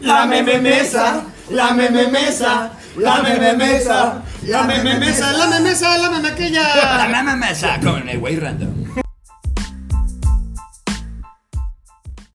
La meme mesa, la meme mesa, la meme mesa, la meme mesa, la meme mesa, la meme aquella. La meme mesa con el güey random.